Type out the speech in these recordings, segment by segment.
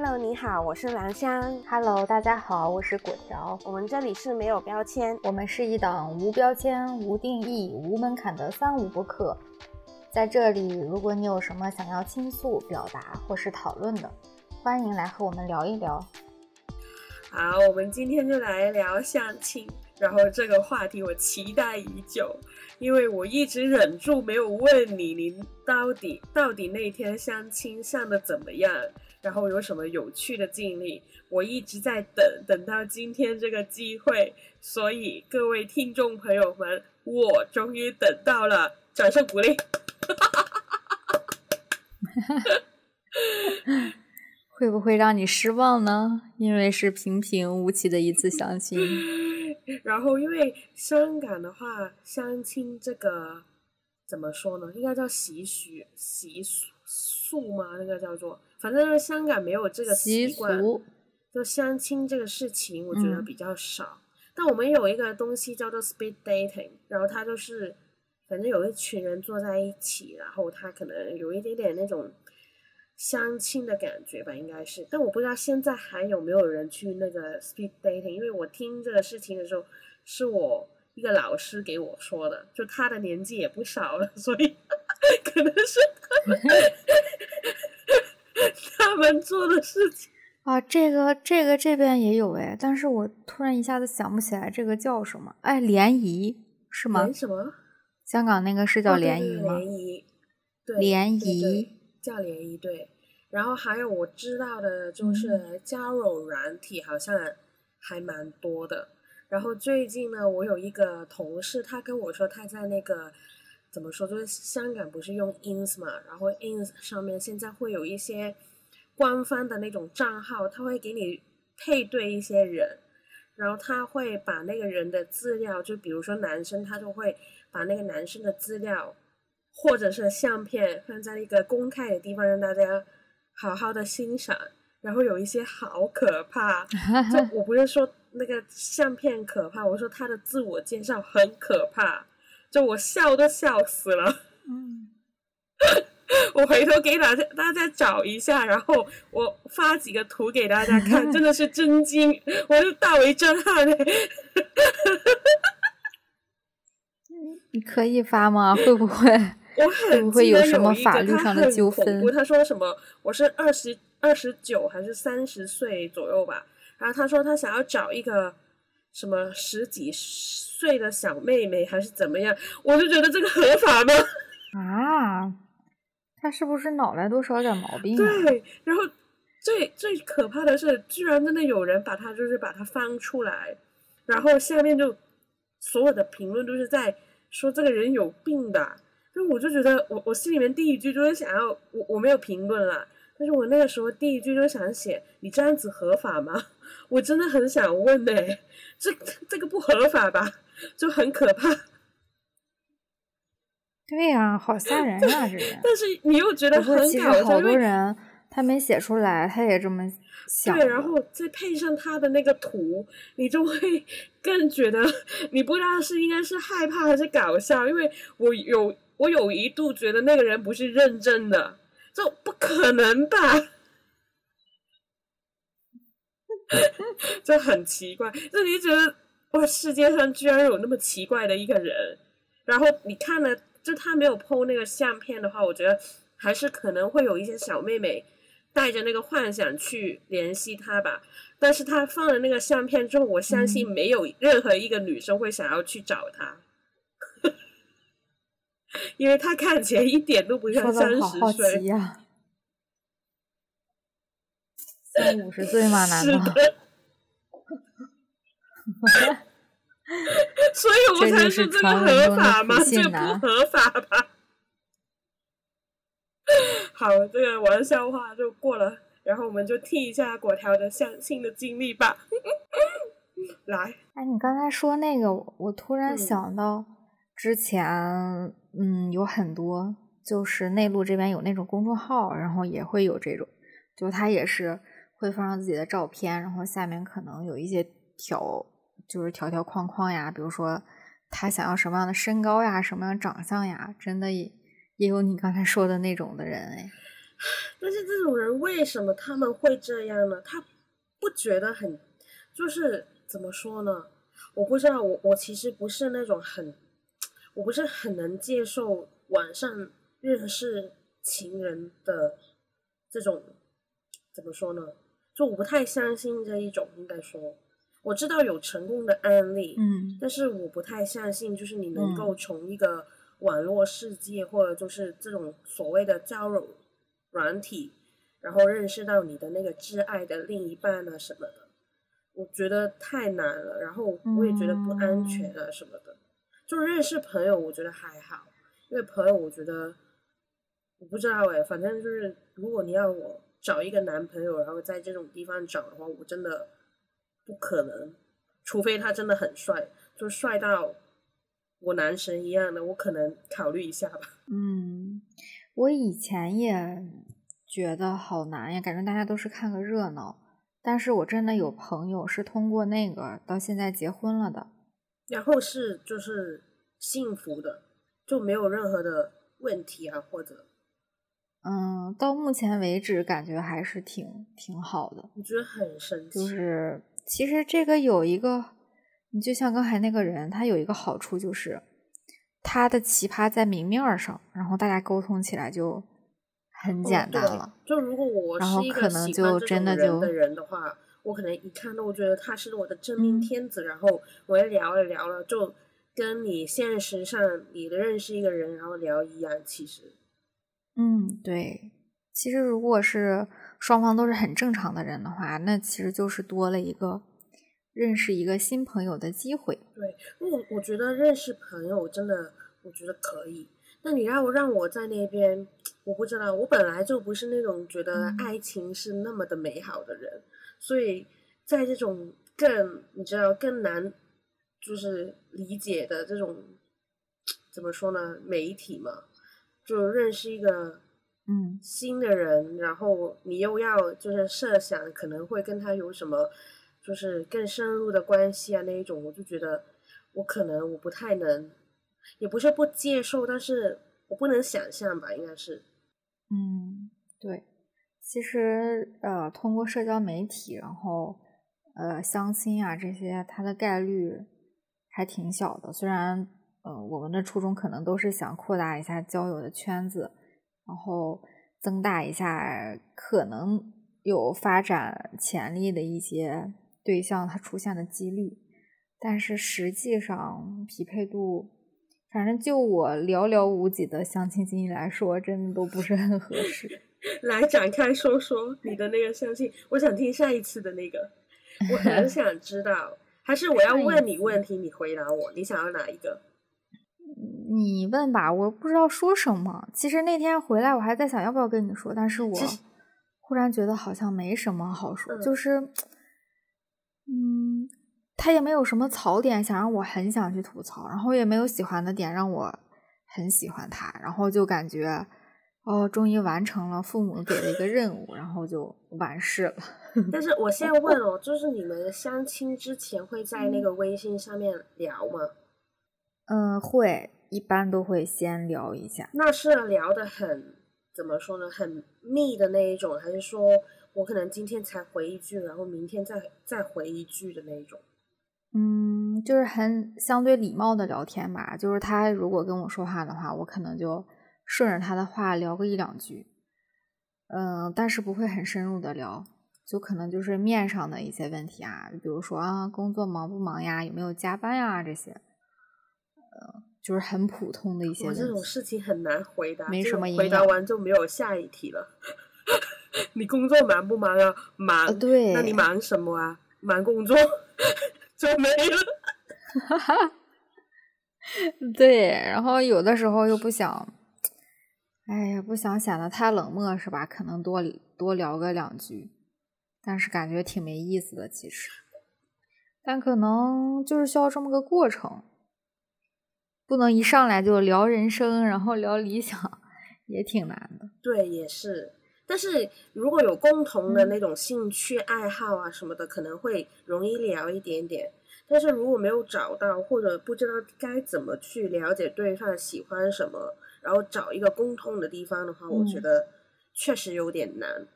Hello，你好，我是兰香。Hello，大家好，我是果条。我们这里是没有标签，我们是一档无标签、无定义、无门槛的三无播客。在这里，如果你有什么想要倾诉、表达或是讨论的，欢迎来和我们聊一聊。好，我们今天就来聊相亲。然后这个话题我期待已久，因为我一直忍住没有问你，你到底到底那天相亲上的怎么样？然后有什么有趣的经历？我一直在等，等到今天这个机会，所以各位听众朋友们，我终于等到了，掌声鼓励！会不会让你失望呢？因为是平平无奇的一次相亲。然后，因为香港的话，相亲这个怎么说呢？应该叫习俗习俗吗？那个叫做，反正是香港没有这个习惯，就相亲这个事情，我觉得比较少。嗯、但我们有一个东西叫做 speed dating，然后它就是，反正有一群人坐在一起，然后他可能有一点点那种相亲的感觉吧，应该是。但我不知道现在还有没有人去那个 speed dating，因为我听这个事情的时候，是我一个老师给我说的，就他的年纪也不少了，所以 可能是他们 他们做的事情啊。这个这个这边也有哎，但是我突然一下子想不起来这个叫什么，哎，联谊是吗？联什么？香港那个是叫联谊吗？联谊，对，联谊叫联谊，对。然后还有我知道的就是交友软体好像还蛮多的。然后最近呢，我有一个同事，他跟我说他在那个怎么说，就是香港不是用 ins 嘛，然后 ins 上面现在会有一些官方的那种账号，他会给你配对一些人，然后他会把那个人的资料，就比如说男生，他就会把那个男生的资料或者是相片放在一个公开的地方，让大家好好的欣赏。然后有一些好可怕，就 我不是说那个相片可怕，我说他的自我介绍很可怕，就我笑都笑死了。嗯，我回头给大家大家找一下，然后我发几个图给大家看，真的是震惊，我是大为震撼嘞。你可以发吗？会不会？我会不会有什么法律上的纠纷？他说什么？我是二十。二十九还是三十岁左右吧，然后他说他想要找一个什么十几岁的小妹妹还是怎么样，我就觉得这个合法吗？啊，他是不是脑袋多少有点毛病、啊？对，然后最最可怕的是，居然真的有人把他就是把他翻出来，然后下面就所有的评论都是在说这个人有病的，就我就觉得我我心里面第一句就是想要我我没有评论了。但是我那个时候第一句就想写你这样子合法吗？我真的很想问呢、欸，这这个不合法吧？就很可怕。对呀、啊，好吓人啊！这人。但是你又觉得很搞笑，其实好多人他没写出来，他也这么想。对，然后再配上他的那个图，你就会 更觉得你不知道是应该是害怕还是搞笑，因为我有我有一度觉得那个人不是认真的。就不可能吧？就很奇怪，就你觉得哇，世界上居然有那么奇怪的一个人。然后你看了，就他没有 PO 那个相片的话，我觉得还是可能会有一些小妹妹带着那个幻想去联系他吧。但是他放了那个相片之后，我相信没有任何一个女生会想要去找他。嗯 因为他看起来一点都不像三十岁，呀、五十岁吗？难道？所以我才是这个合法吗？这个不合法吧？好，这个玩笑话就过了，然后我们就听一下果条的相亲的经历吧。来，哎，你刚才说那个，我突然想到。嗯之前，嗯，有很多就是内陆这边有那种公众号，然后也会有这种，就他也是会放上自己的照片，然后下面可能有一些条，就是条条框框呀，比如说他想要什么样的身高呀，什么样长相呀，真的也也有你刚才说的那种的人哎。但是这种人为什么他们会这样呢？他不觉得很，就是怎么说呢？我不知道，我我其实不是那种很，我不是很能接受网上认识情人的这种，怎么说呢？就我不太相信这一种，应该说，我知道有成功的案例，嗯但是我不太相信，就是你能够从一个网络世界、或者就是这种所谓的交友软体，然后认识到你的那个挚爱的另一半啊什么的，我觉得太难了，然后我也觉得不安全啊什么的。就认识朋友，我觉得还好，因为朋友我觉得我不知道哎，反正就是如果你要我找一个男朋友，然后在这种地方找的话，我真的不可能，除非他真的很帅，就帅到我男神一样的，我可能考虑一下吧。嗯，我以前也觉得好难呀，感觉大家都是看个热闹。但是我真的有朋友是通过那个到现在结婚了的。然后是就是幸福的，就没有任何的问题啊，或者嗯，到目前为止感觉还是挺挺好的。我觉得很神奇。就是其实这个有一个，你就像刚才那个人，他有一个好处就是他的奇葩在明面儿上，然后大家沟通起来就很简单了。哦就如果我是一个可能喜欢就这种人真的就的人的话，我可能一看到我觉得他是我的真命嗯天子，然后我也聊了聊了，就跟你现实上你的认识一个人然后聊一样，其实嗯，对。其实如果是双方都是很正常的人的话，那其实就是多了一个认识一个新朋友的机会。对，我我觉得认识朋友真的，我觉得可以。那你要让我在那边，我不知道，我本来就不是那种觉得嗯爱情是那么的美好的人，所以在这种更你知道更难就是理解的这种怎么说呢媒体嘛，就认识一个嗯新的人，然后你又要就是设想可能会跟他有什么就是更深入的关系啊那一种，我就觉得我可能我不太能，也不是不接受，但是我不能想象吧，应该是。嗯，对。其实呃，通过社交媒体，然后呃相亲啊这些，它的概率还挺小的。虽然呃我们的初衷可能都是想扩大一下交友的圈子，然后增大一下可能有发展潜力的一些对象它出现的几率，但是实际上匹配度，反正就我寥寥无几的相亲经历来说，真的都不是很合适。来展开说说你的那个相亲，我想听上一次的那个，我很想知道，还是我要 问你问题，你回答我，你想要哪一个？你问吧，我不知道说什么。其实那天回来，我还在想要不要跟你说，但是我忽然觉得好像没什么好说，嗯就是，嗯，他也没有什么槽点想让我很想去吐槽，然后也没有喜欢的点让我很喜欢他，然后就感觉哦，终于完成了父母给的一个任务，然后就完事了。但是我现在问哦，就是你们相亲之前会在那个微信上面聊吗？嗯，会一般都会先聊一下。那是聊的很怎么说呢，很密的那一种，还是说我可能今天才回一句，然后明天再再回一句的那一种？嗯，就是很相对礼貌的聊天吧。就是他如果跟我说话的话，我可能就顺着他的话聊个一两句。嗯，但是不会很深入的聊，就可能就是面上的一些问题啊，比如说啊，工作忙不忙呀，有没有加班呀这些。呃，就是很普通的一些我问题。这种事情很难回答，没什么营养回答完就没有下一题了。你工作忙不忙啊？忙。呃，对。那你忙什么啊？忙工作 就没了。对，然后有的时候又不想，哎呀，不想显得太冷漠是吧？可能多多聊个两句，但是感觉挺没意思的其实。但可能就是需要这么个过程，不能一上来就聊人生，然后聊理想，也挺难的。对，也是。但是如果有共同的嗯那种兴趣爱好啊什么的，可能会容易聊一点点。但是如果没有找到，或者不知道该怎么去了解对方喜欢什么，然后找一个共通的地方的话，我觉嗯得确实有点难。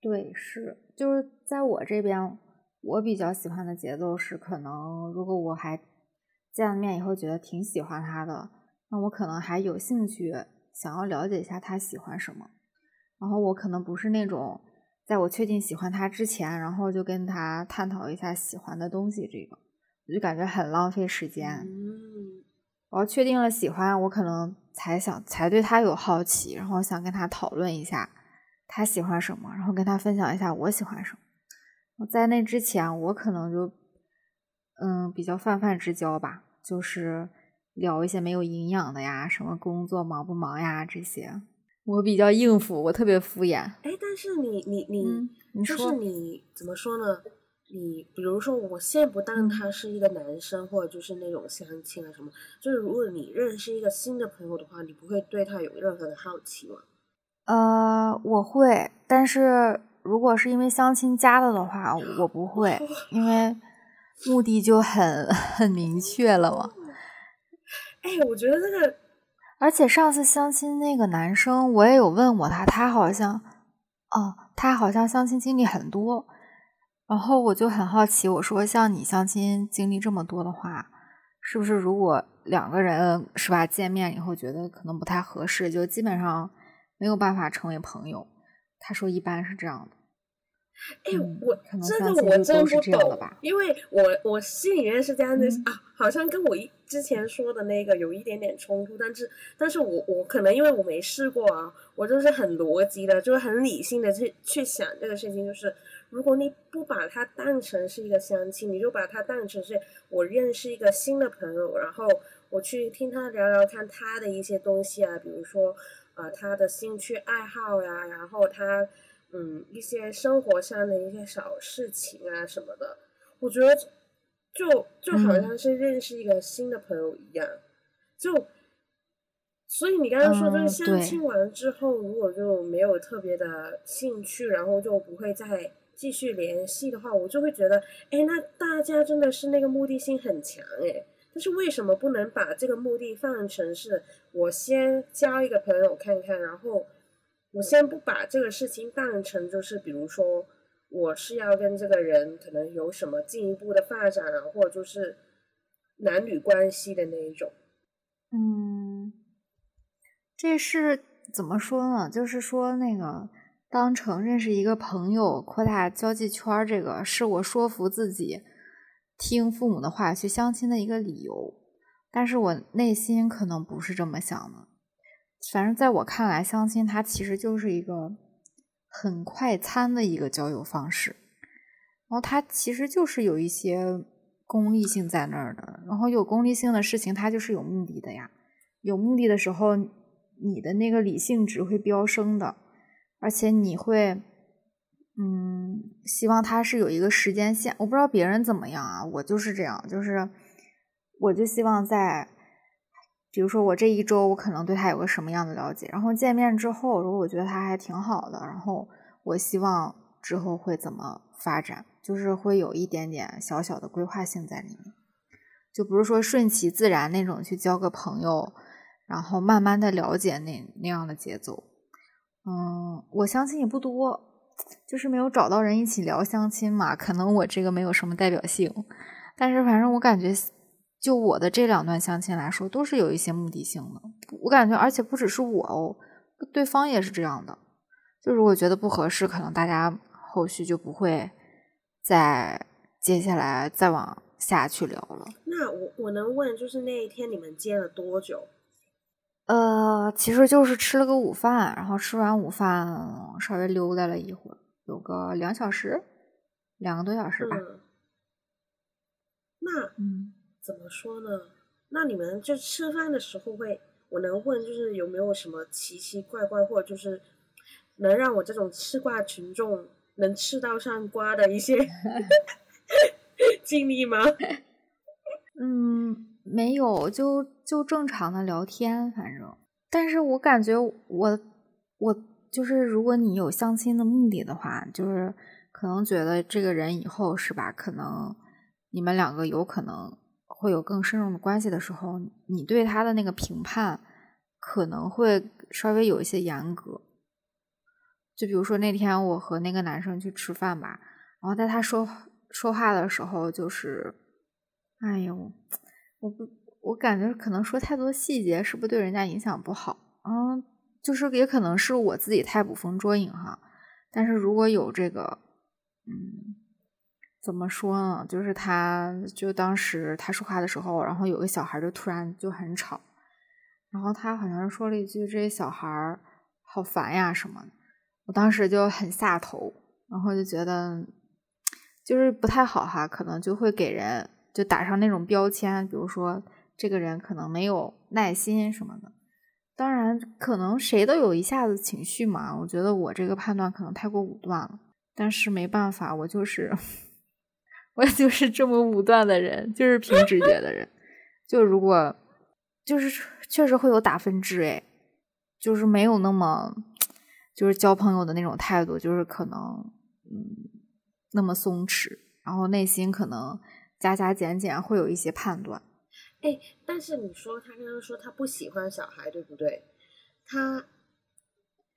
对，是，就是在我这边，我比较喜欢的节奏是，可能如果我还见了面以后觉得挺喜欢他的，那我可能还有兴趣想要了解一下他喜欢什么。然后我可能不是那种在我确定喜欢他之前，然后就跟他探讨一下喜欢的东西，这个我就感觉很浪费时间。嗯，我要确定了喜欢，我可能才想才对他有好奇，然后想跟他讨论一下他喜欢什么，然后跟他分享一下我喜欢什么。在那之前，我可能就嗯比较泛泛之交吧，就是聊一些没有营养的呀，什么工作忙不忙呀这些。我比较应付，我特别敷衍。哎，但是你你你，嗯你就是说你怎么说呢？你比如说，我现在不当他是一个男生，或者就是那种相亲啊什么，就是如果你认识一个新的朋友的话，你不会对他有任何的好奇吗？呃，我会，但是如果是因为相亲加的的话，我不 会，因为目的就很 很明确了嘛。哎，我觉得这个而且上次相亲那个男生，我也有问过他，他好像，哦，他好像相亲经历很多，然后我就很好奇，我说像你相亲经历这么多的话，是不是如果两个人是吧见面以后觉得可能不太合适，就基本上没有办法成为朋友？他说一般是这样的。哎，嗯我这个我真不懂因为我我心里面是这样的、嗯。啊，好像跟我一之前说的那个有一点点冲突，但是但是我我可能因为我没试过啊，我就是很逻辑的，就是很理性的去去想这个事情，就是如果你不把它当成是一个相亲，你就把它当成是我认识一个新的朋友，然后我去听他聊聊看他的一些东西啊，比如说呃他的兴趣爱好呀，然后他嗯一些生活上的一些小事情啊什么的，我觉得就就好嗯。像是认识一个新的朋友一样，就所以你刚刚说就是相亲完之后，如果就没有特别的兴趣，然后就不会再继续联系的话，我就会觉得，哎，那大家真的是那个目的性很强哎。但是为什么不能把这个目的放成是我先交一个朋友看看，然后我先不把这个事情当成就是比如说我是要跟这个人可能有什么进一步的发展啊，或者就是男女关系的那一种。嗯，这是怎么说呢？就是说，那个当成认识一个朋友，扩大交际圈，这个是我说服自己听父母的话去相亲的一个理由。但是我内心可能不是这么想的。反正在我看来，相亲它其实就是一个很快餐的一个交友方式，然后它其实就是有一些功利性在那儿的。然后有功利性的事情，它就是有目的的呀。有目的的时候，你的那个理性值会飙升的，而且你会，嗯，希望它是有一个时间线。我不知道别人怎么样啊，我就是这样，就是我就希望在，比如说我这一周我可能对他有个什么样的了解，然后见面之后，如果我觉得他还挺好的，然后我希望之后会怎么发展，就是会有一点点小小的规划性在里面，就不是说顺其自然那种去交个朋友，然后慢慢的了解那那样的节奏。嗯，我相亲也不多，就是没有找到人一起聊相亲嘛，可能我这个没有什么代表性，但是反正我感觉，就我的这两段相亲来说，都是有一些目的性的。我感觉，而且不只是我哦，对方也是这样的。就如果觉得不合适，可能大家后续就不会再接下来再往下去聊了。那我我能问，就是那一天你们接了多久？呃，其实就是吃了个午饭，然后吃完午饭稍微溜达了一会儿，有个两小时，两个多小时吧。嗯，那嗯，怎么说呢？那你们就吃饭的时候会，我能问，就是有没有什么奇奇怪怪，或者就是能让我这种吃瓜群众能吃到上瓜的一些 经历吗？嗯，没有，就就正常的聊天，反正。但是我感觉我我就是，如果你有相亲的目的的话，就是可能觉得这个人以后是吧，可能你们两个有可能会有更深入的关系的时候，你对他的那个评判可能会稍微有一些严格。就比如说那天我和那个男生去吃饭吧，然后在他说说话的时候，就是，哎呦，我不，我感觉可能说太多细节是不是对人家影响不好？嗯，就是也可能是我自己太捕风捉影哈。但是如果有这个，嗯，怎么说呢？就是他就当时他说话的时候，然后有个小孩就突然就很吵，然后他好像说了一句：“这些小孩好烦呀什么的。”我当时就很下头，然后就觉得就是不太好哈，可能就会给人就打上那种标签，比如说这个人可能没有耐心什么的。当然，可能谁都有一下子情绪嘛。我觉得我这个判断可能太过武断了，但是没办法，我就是我就是这么武断的人，就是凭直觉的人。就如果就是确实会有打分制哎，就是没有那么。就是交朋友的那种态度，就是可能，嗯，那么松弛，然后内心可能加加减减，会有一些判断。哎，但是你说他刚刚说他不喜欢小孩，对不对？他，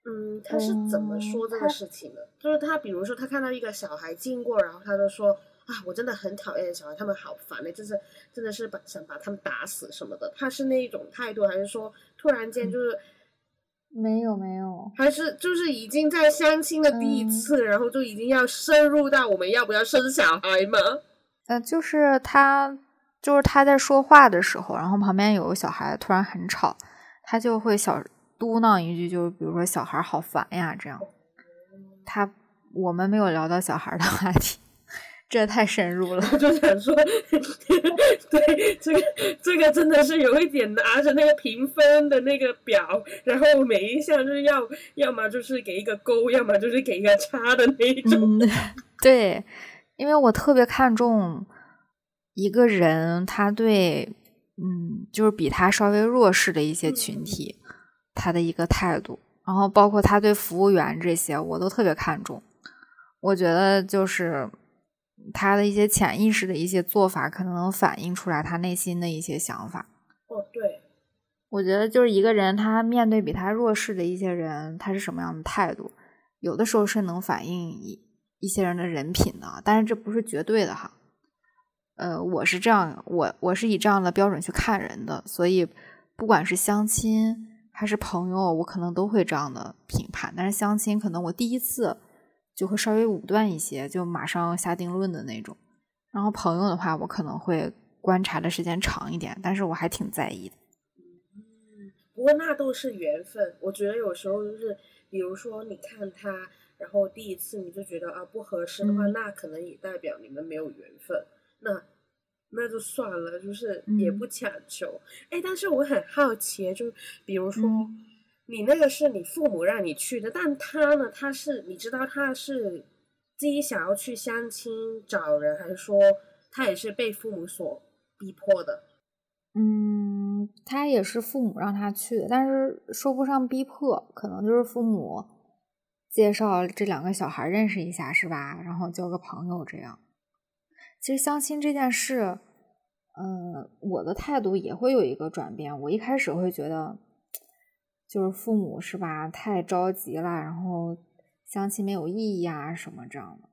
嗯，他是怎么说这个事情的？就是他，比如说他看到一个小孩经过，然后他就说啊，我真的很讨厌小孩，他们好烦的，就是真的是把想把他们打死什么的。他是那一种态度，还是说突然间就是？没有没有，还是就是已经在相亲的第一次，然后就已经要深入到我们要不要生小孩吗？呃，就是他，就是他在说话的时候，然后旁边有个小孩突然很吵，他就会小嘟囔一句，就是比如说小孩好烦呀这样。他我们没有聊到小孩的话题。这太深入了，我就想说，对这个这个真的是有一点拿着那个评分的那个表，然后每一项就是要要么就是给一个勾，要么就是给一个叉的那一种。对，因为我特别看重一个人，他对嗯，就是比他稍微弱势的一些群体，他的一个态度，然后包括他对服务员这些，我都特别看重。我觉得就是。他的一些潜意识的一些做法，可能能反映出来他内心的一些想法。哦，对，我觉得就是一个人，他面对比他弱势的一些人，他是什么样的态度，有的时候是能反映一一些人的人品的，但是这不是绝对的哈。呃，我是这样，我我是以这样的标准去看人的，所以不管是相亲还是朋友，我可能都会这样的评判。但是相亲，可能我第一次。就会稍微武断一些，就马上下定论的那种。然后朋友的话，我可能会观察的时间长一点，但是我还挺在意的。嗯，不过那都是缘分。我觉得有时候就是，比如说你看他，然后第一次你就觉得啊不合适的话，那可能也代表你们没有缘分。那那就算了，就是也不强求。哎，但是我很好奇，就比如说。你那个是你父母让你去的，但他呢？他是你知道他是自己想要去相亲找人，还是说他也是被父母所逼迫的？嗯，他也是父母让他去的，但是说不上逼迫，可能就是父母介绍这两个小孩认识一下，是吧？然后交个朋友这样。其实相亲这件事，嗯，我的态度也会有一个转变。我一开始会觉得。就是父母是吧？太着急了，然后相亲没有意义啊，什么这样的。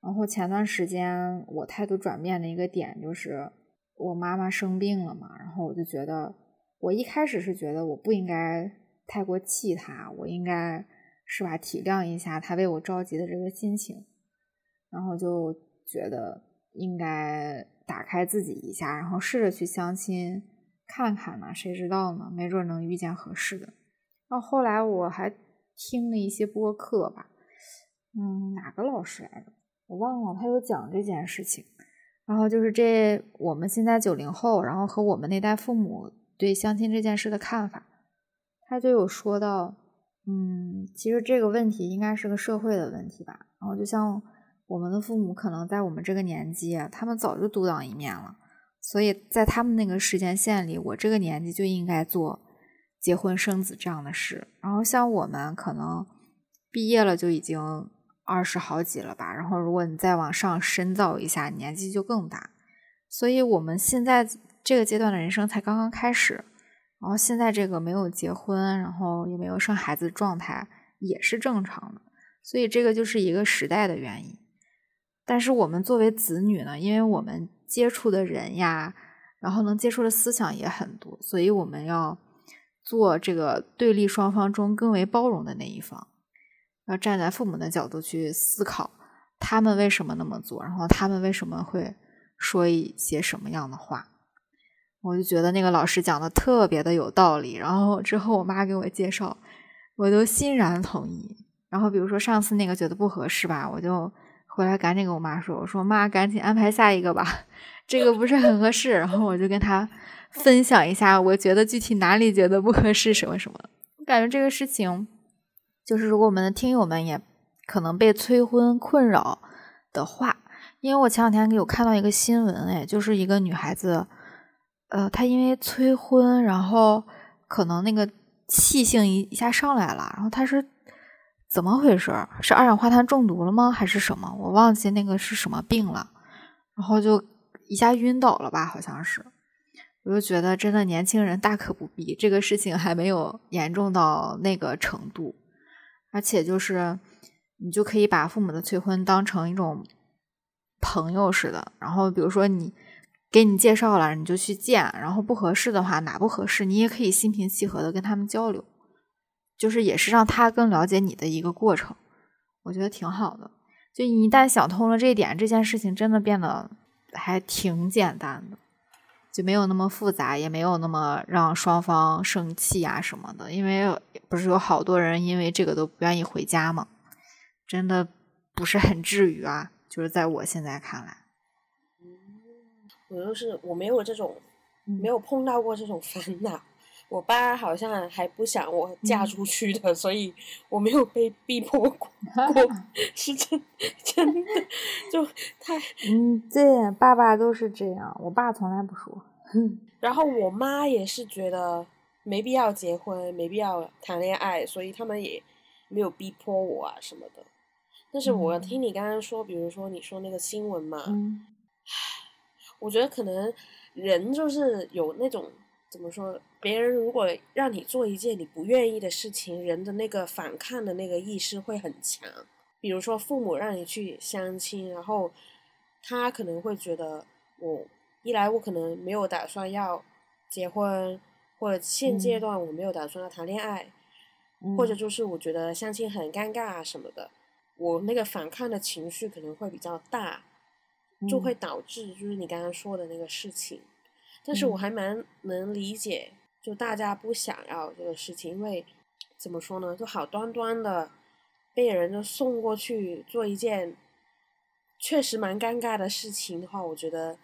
然后前段时间我态度转变的一个点就是我妈妈生病了嘛，然后我就觉得，我一开始是觉得我不应该太过气她，我应该是吧体谅一下她为我着急的这个心情，然后就觉得应该打开自己一下，然后试着去相亲看看呢，谁知道呢？没准能遇见合适的。然后后来我还听了一些播客吧，嗯，哪个老师来着？我忘了，他有讲这件事情。然后就是这我们现在九零后，然后和我们那代父母对相亲这件事的看法，他就有说到，嗯，其实这个问题应该是个社会的问题吧。然后就像我们的父母可能在我们这个年纪，他们早就独当一面了，所以在他们那个时间线里，我这个年纪就应该做。结婚生子这样的事，然后像我们可能毕业了就已经二十好几了吧，然后如果你再往上深造一下，年纪就更大。所以我们现在这个阶段的人生才刚刚开始，然后现在这个没有结婚，然后也没有生孩子的状态也是正常的。所以这个就是一个时代的原因。但是我们作为子女呢，因为我们接触的人呀，然后能接触的思想也很多，所以我们要做这个对立双方中更为包容的那一方，要站在父母的角度去思考，他们为什么那么做，然后他们为什么会说一些什么样的话。我就觉得那个老师讲的特别的有道理，然后之后我妈给我介绍，我都欣然同意。然后比如说上次那个觉得不合适吧，我就。回来赶紧跟我妈说，我说妈，赶紧安排下一个吧，这个不是很合适。然后我就跟她分享一下，我觉得具体哪里觉得不合适，什么什么。我感觉这个事情，就是如果我们的听友们也可能被催婚困扰的话，因为我前两天有看到一个新闻，哎，就是一个女孩子，呃，她因为催婚，然后可能那个气性一一下上来了，然后她是。怎么回事？是二氧化碳中毒了吗？还是什么？我忘记那个是什么病了，然后就一下晕倒了吧？好像是。我就觉得真的年轻人大可不必，这个事情还没有严重到那个程度，而且就是你就可以把父母的催婚当成一种朋友似的，然后比如说你给你介绍了，你就去见，然后不合适的话，哪不合适，你也可以心平气和的跟他们交流。就是也是让他更了解你的一个过程，我觉得挺好的。就一旦想通了这一点，这件事情真的变得还挺简单的，就没有那么复杂，也没有那么让双方生气啊什么的。因为不是有好多人因为这个都不愿意回家吗？真的不是很至于啊。就是在我现在看来，我就是我没有这种，没有碰到过这种烦恼。我爸好像还不想我嫁出去的，所以我没有被逼迫过，是真真的，就他嗯，对，爸爸都是这样，我爸从来不说。然后我妈也是觉得没必要结婚，没必要谈恋爱，所以他们也没有逼迫我啊什么的。但是我听你刚刚说，比如说你说那个新闻嘛，我觉得可能人就是有那种。怎么说？别人如果让你做一件你不愿意的事情，人的那个反抗的那个意识会很强。比如说，父母让你去相亲，然后他可能会觉得，我一来我可能没有打算要结婚，或者现阶段我没有打算要谈恋爱，或者就是我觉得相亲很尴尬啊什么的，我那个反抗的情绪可能会比较大，就会导致就是你刚刚说的那个事情。但是我还蛮能理解，就大家不想要这个事情，因为怎么说呢，就好端端的被人就送过去做一件确实蛮尴尬的事情的话，我觉得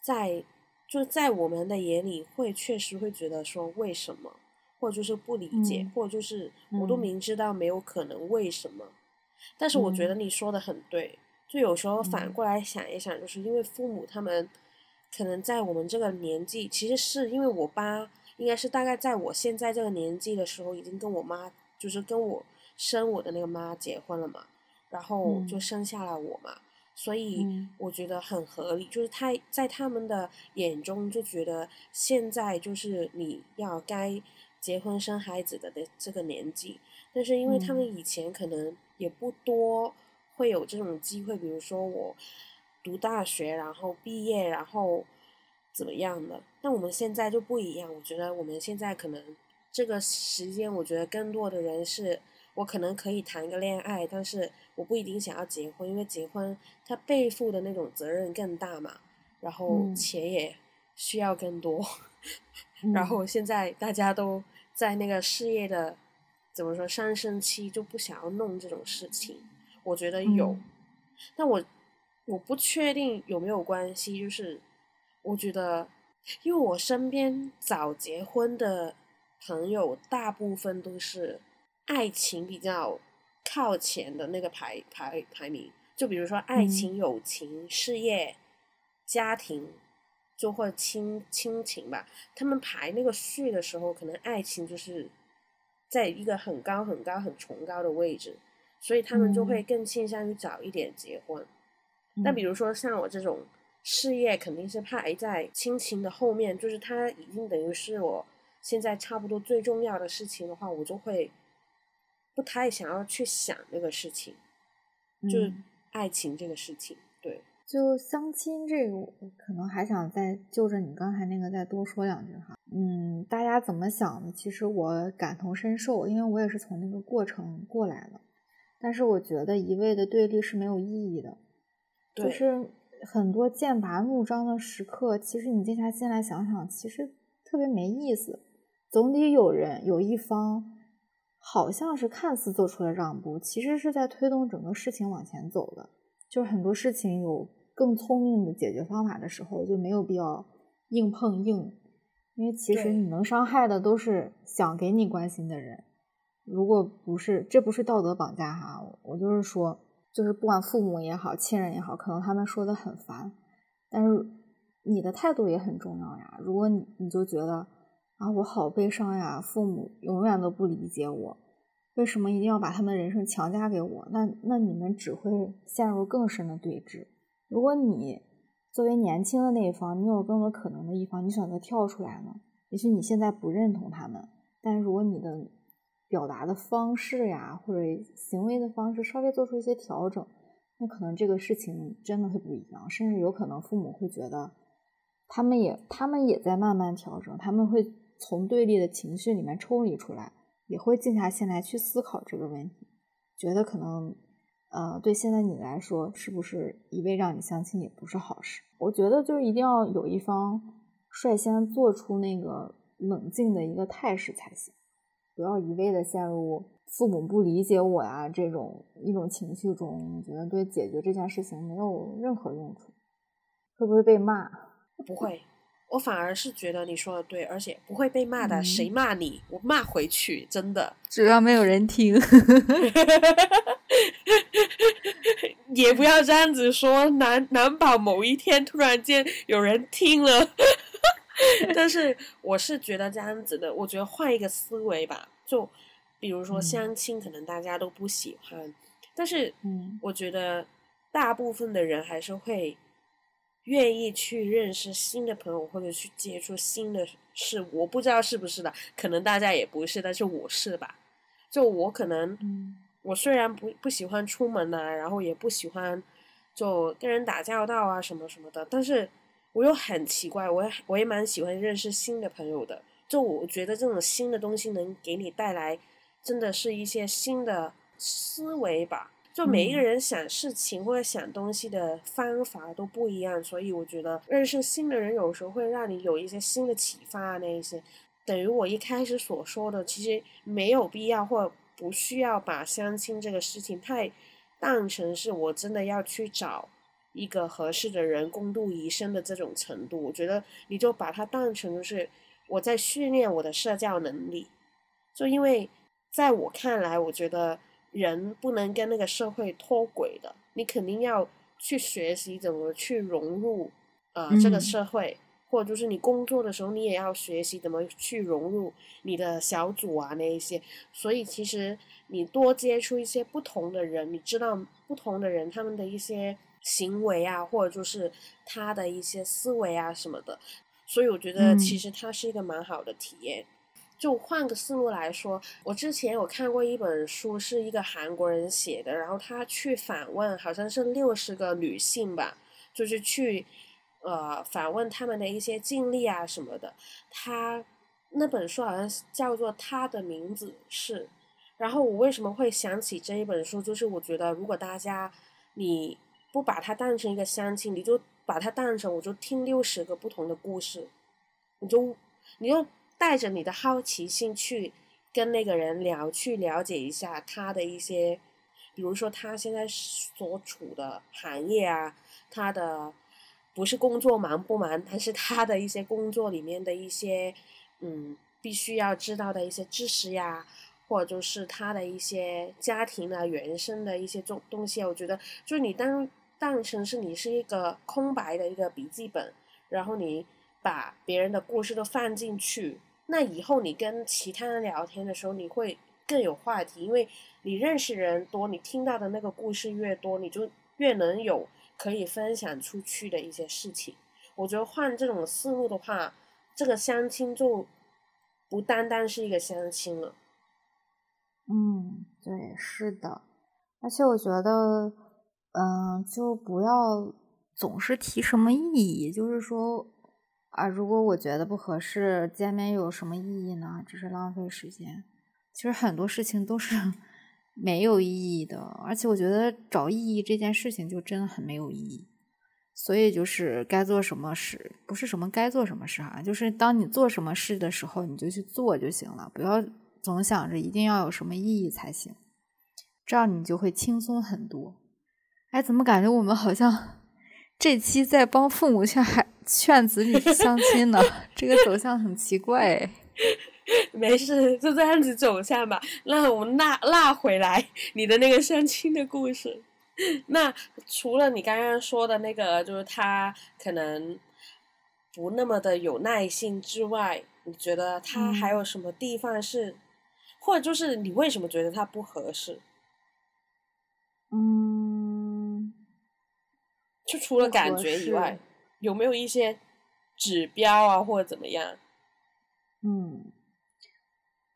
在就在我们的眼里会确实会觉得说为什么，或者就是不理解，或者就是我都明知道没有可能为什么，但是我觉得你说的很对，就有时候反过来想一想，就是因为父母他们。可能在我们这个年纪，其实是因为我爸应该是大概在我现在这个年纪的时候，已经跟我妈，就是跟我生我的那个妈结婚了嘛，然后就生下了我嘛，所以我觉得很合理，就是他在他们的眼中就觉得现在就是你要该结婚生孩子的的这个年纪，但是因为他们以前可能也不多会有这种机会，比如说我。读大学，然后毕业，然后怎么样的？那我们现在就不一样。我觉得我们现在可能这个时间，我觉得更多的人是，我可能可以谈个恋爱，但是我不一定想要结婚，因为结婚他背负的那种责任更大嘛，然后钱也需要更多。然后现在大家都在那个事业的怎么说上升期，就不想要弄这种事情。我觉得有，但我。我不确定有没有关系，就是我觉得，因为我身边早结婚的朋友，大部分都是爱情比较靠前的那个排排排名。就比如说爱情、友情、事业、家庭，就或亲亲情吧。他们排那个序的时候，可能爱情就是在一个很高很高很崇高的位置，所以他们就会更倾向于早一点结婚。那比如说像我这种事业肯定是排在亲情的后面，就是它已经等于是我现在差不多最重要的事情的话，我就会不太想要去想这个事情，就是爱情这个事情。对，就相亲这个，我可能还想再就着你刚才那个再多说两句哈。嗯，大家怎么想的？其实我感同身受，因为我也是从那个过程过来的。但是我觉得一味的对立是没有意义的，就是很多剑拔弩张的时刻，其实你静下心来想想，其实特别没意思。总得有人有一方，好像是看似做出了让步，其实是在推动整个事情往前走的。就是很多事情有更聪明的解决方法的时候，就没有必要硬碰硬，因为其实你能伤害的都是想给你关心的人。如果不是，这不是道德绑架哈，我就是说，就是不管父母也好，亲人也好，可能他们说的很烦，但是你的态度也很重要呀。如果你你就觉得啊，我好悲伤呀，父母永远都不理解我，为什么一定要把他们人生强加给我？那那你们只会陷入更深的对峙。如果你作为年轻的那一方，你有更多可能的一方，你选择跳出来呢？也许你现在不认同他们，但如果你的表达的方式呀，或者行为的方式稍微做出一些调整，那可能这个事情真的会不一样，甚至有可能父母会觉得，他们也他们也在慢慢调整，他们会从对立的情绪里面抽离出来，也会静下心来去思考这个问题，觉得可能，呃，对现在你来说，是不是一味让你相亲也不是好事？我觉得就是一定要有一方率先做出那个冷静的一个态势才行。不要一味的陷入父母不理解我呀这种一种情绪中，我觉得对解决这件事情没有任何用处。会不会被骂？不会，我反而是觉得你说的对，而且不会被骂的。谁骂你，我骂回去，真的。只要没有人听。也不要这样子说，难难保某一天突然间有人听了。但是我是觉得这样子的，我觉得换一个思维吧，就比如说相亲，可能大家都不喜欢，但是我觉得大部分的人还是会愿意去认识新的朋友，或者去接触新的事。我不知道是不是的，可能大家也不是，但是我是吧？就我可能，我虽然不不喜欢出门呐，然后也不喜欢就跟人打交道啊什么什么的，但是。我又很奇怪，我也我也蛮喜欢认识新的朋友的。就我觉得这种新的东西能给你带来，真的是一些新的思维吧。就每一个人想事情或者想东西的方法都不一样，所以我觉得认识新的人有时候会让你有一些新的启发。那一些等于我一开始所说的，其实没有必要或不需要把相亲这个事情太当成是我真的要去找。一个合适的人共度一生的这种程度，我觉得你就把它当成就是我在训练我的社交能力。就因为在我看来，我觉得人不能跟那个社会脱轨的，你肯定要去学习怎么去融入呃这个社会，或者就是你工作的时候，你也要学习怎么去融入你的小组啊那一些。所以其实你多接触一些不同的人，你知道不同的人他们的一些。行为啊，或者就是他的一些思维啊什么的，所以我觉得其实它是一个蛮好的体验。就换个思路来说，我之前有看过一本书，是一个韩国人写的，然后他去访问，好像是六十个女性吧，就是去呃访问他们的一些经历啊什么的。他那本书好像叫做《他的名字是》，然后我为什么会想起这一本书，就是我觉得如果大家你。不把它当成一个相亲，你就把它当成我就听六十个不同的故事，你就你就带着你的好奇心去跟那个人聊，去了解一下他的一些，比如说他现在所处的行业啊，他的不是工作忙不忙，但是他的一些工作里面的一些嗯必须要知道的一些知识呀。或者就是他的一些家庭啊原生的一些东东西啊，我觉得就是你当当成是你是一个空白的一个笔记本，然后你把别人的故事都放进去，那以后你跟其他人聊天的时候，你会更有话题，因为你认识人多，你听到的那个故事越多，你就越能有可以分享出去的一些事情。我觉得换这种思路的话，这个相亲就不单单是一个相亲了。嗯，对，是的，而且我觉得，嗯，就不要总是提什么意义，就是说，啊，如果我觉得不合适，见面有什么意义呢？只是浪费时间。其实很多事情都是 没有意义的，而且我觉得找意义这件事情就真的很没有意义。所以就是该做什么事，不是什么该做什么事哈，就是当你做什么事的时候，你就去做就行了，不要。总想着一定要有什么意义才行，这样你就会轻松很多。哎，怎么感觉我们好像这期在帮父母劝孩劝子女相亲呢？这个走向很奇怪。没事，就这样子走向吧。那我们拉拉回来你的那个相亲的故事。那除了你刚刚说的那个，就是他可能不那么的有耐心之外，你觉得他还有什么地方是？或者就是你为什么觉得他不合适？嗯，就除了感觉以外，有没有一些指标啊，或者怎么样？嗯，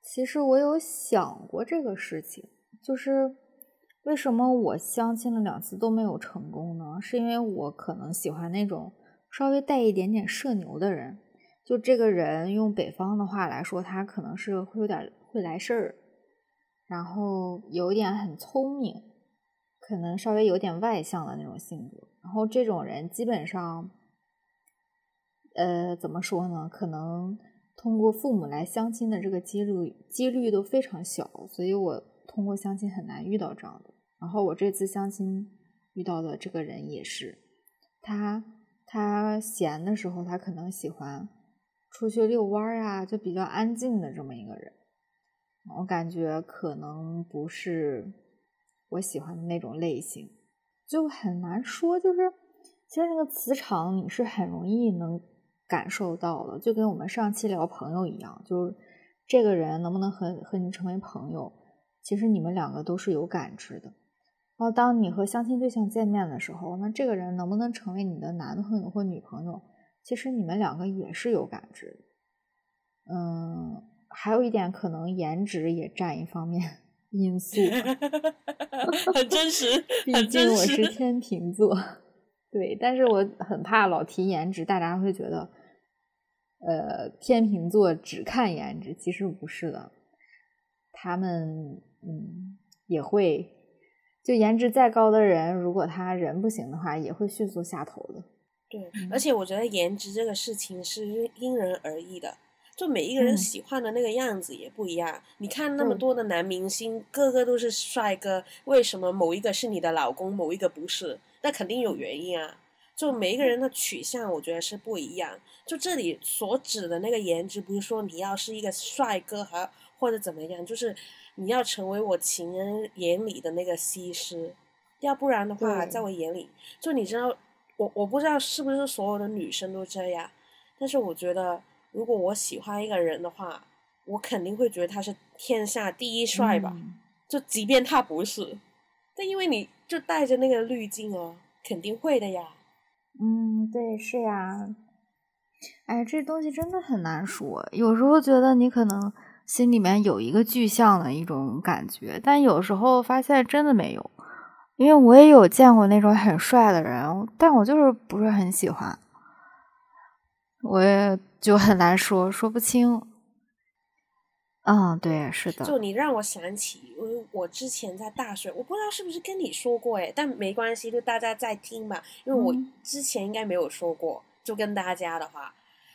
其实我有想过这个事情，就是为什么我相亲了两次都没有成功呢？是因为我可能喜欢那种稍微带一点点社牛的人。就这个人用北方的话来说，他可能是会有点。会来事儿，然后有点很聪明，可能稍微有点外向的那种性格。然后这种人基本上，呃，怎么说呢？可能通过父母来相亲的这个几率几率都非常小，所以我通过相亲很难遇到这样的。然后我这次相亲遇到的这个人也是，他他闲的时候，他可能喜欢出去遛弯儿啊，就比较安静的这么一个人。我感觉可能不是我喜欢的那种类型，就很难说。就是其实那个磁场你是很容易能感受到的，就跟我们上期聊朋友一样，就是这个人能不能和和你成为朋友，其实你们两个都是有感知的。然后当你和相亲对象见面的时候，那这个人能不能成为你的男朋友或女朋友，其实你们两个也是有感知的。嗯。还有一点，可能颜值也占一方面因素，很真实。毕竟我是天秤座，对，但是我很怕老提颜值，大家会觉得，呃，天秤座只看颜值，其实不是的，他们嗯也会，就颜值再高的人，如果他人不行的话，也会迅速下头的。对，而且我觉得颜值这个事情是因人而异的。就每一个人喜欢的那个样子也不一样。你看那么多的男明星，个个都是帅哥，为什么某一个是你的老公，某一个不是？那肯定有原因啊。就每一个人的取向，我觉得是不一样。就这里所指的那个颜值，不是说你要是一个帅哥，还或者怎么样，就是你要成为我情人眼里的那个西施，要不然的话，在我眼里，就你知道，我我不知道是不是所有的女生都这样，但是我觉得。如果我喜欢一个人的话，我肯定会觉得他是天下第一帅吧，就即便他不是，但因为你就带着那个滤镜哦，肯定会的呀。嗯，对，是呀。哎，这东西真的很难说。有时候觉得你可能心里面有一个具象的一种感觉，但有时候发现真的没有。因为我也有见过那种很帅的人，但我就是不是很喜欢。我也。就很难说，说不清。嗯，对，是的。就你让我想起，因为我之前在大学，我不知道是不是跟你说过哎，但没关系，就大家在听吧。因为我之前应该没有说过，就跟大家的话，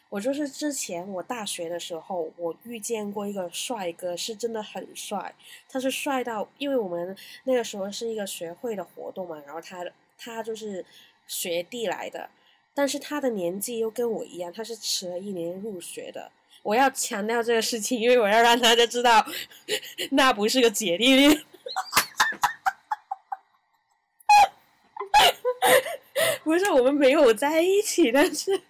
我就是之前我大学的时候，我遇见过一个帅哥，是真的很帅。他是帅到，因为我们那个时候是一个学会的活动嘛，然后他他就是学弟来的。但是他的年纪又跟我一样，他是迟了一年入学的。我要强调这个事情，因为我要让大家知道，那不是个姐弟恋。不是我们没有在一起，但是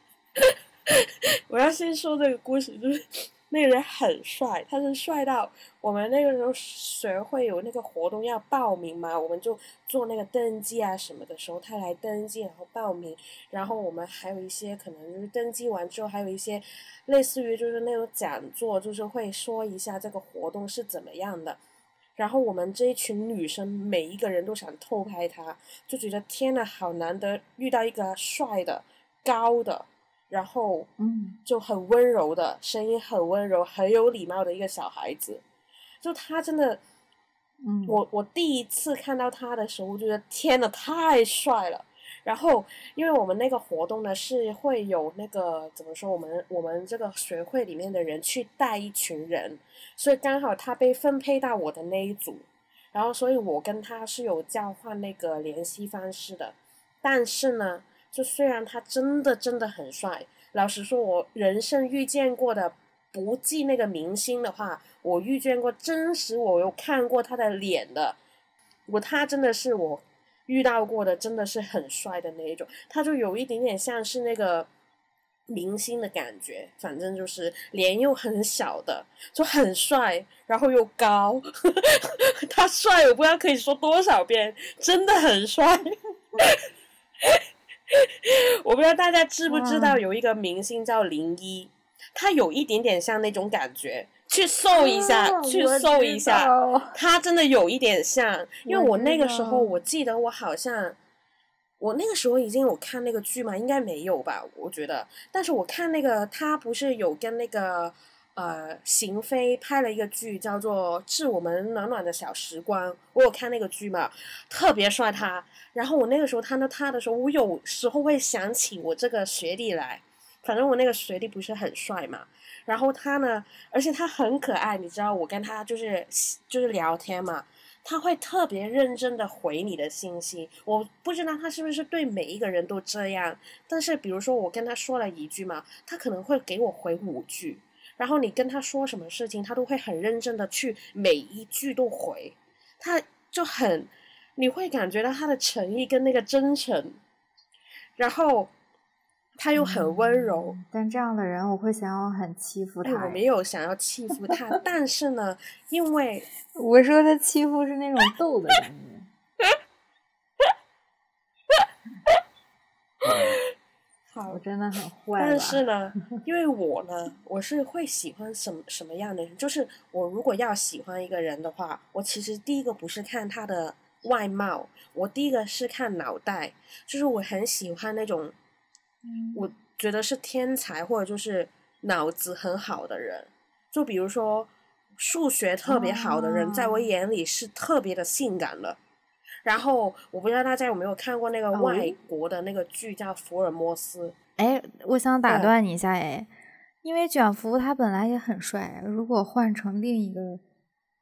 我要先说这个故事，就是。那个人很帅，他是帅到我们那个时候学会有那个活动要报名嘛，我们就做那个登记啊什么的时候，他来登记然后报名，然后我们还有一些可能就是登记完之后还有一些类似于就是那种讲座，就是会说一下这个活动是怎么样的，然后我们这一群女生每一个人都想偷拍他，就觉得天呐，好难得遇到一个帅的、高的，然后嗯就很温柔的声音，很温柔、很有礼貌的一个小孩子。就他真的，嗯，我我第一次看到他的时候，我觉得天呐，太帅了。然后，因为我们那个活动呢是会有那个怎么说，我们我们这个学会里面的人去带一群人，所以刚好他被分配到我的那一组，然后所以我跟他是有交换那个联系方式的。但是呢，就虽然他真的真的很帅，老实说，我人生遇见过的不计那个明星的话，我遇见过真实我有看过他的脸的，我他真的是我遇到过的，真的是很帅的那一种，他就有一点点像是那个明星的感觉，反正就是脸又很小的，就很帅，然后又高，他帅我不知道可以说多少遍，真的很帅。我不知道大家知不知道有一个明星叫林一，他有一点点像那种感觉，去搜一下，啊去搜一下，他真的有一点像，因为我那个时候我记得我好像，我那个时候已经有看那个剧嘛？应该没有吧，我觉得。但是我看那个他不是有跟那个呃邢飞拍了一个剧，叫做《致我们暖暖的小时光》，我有看那个剧嘛，特别帅他。然后我那个时候看到他的时候，我有时候会想起我这个学弟来，反正我那个学弟不是很帅嘛。然后他呢，而且他很可爱，你知道，我跟他就是就是聊天嘛，他会特别认真的回你的信息。我不知道他是不是对每一个人都这样，但是比如说我跟他说了一句嘛，他可能会给我回五句。然后你跟他说什么事情，他都会很认真的去每一句都回，他就很，你会感觉到他的诚意跟那个真诚，然后他又很温柔，嗯但这样的人，我会想要很欺负他哎，我哎。没有想要欺负他，但是呢，因为我说他欺负是那种逗的感好我，真的很坏？但是呢，因为我呢，我是会喜欢什么什么样的人？就是我如果要喜欢一个人的话，我其实第一个不是看他的外貌，我第一个是看脑袋，就是我很喜欢那种，嗯我觉得是天才或者就是脑子很好的人，就比如说数学特别好的人，在我哦眼里是特别的性感的。然后我不知道大家有没有看过那个哦外国的那个剧叫《福尔摩斯》。哎，我想打断你一下，哎，因为卷福他本来也很帅，如果换成另一个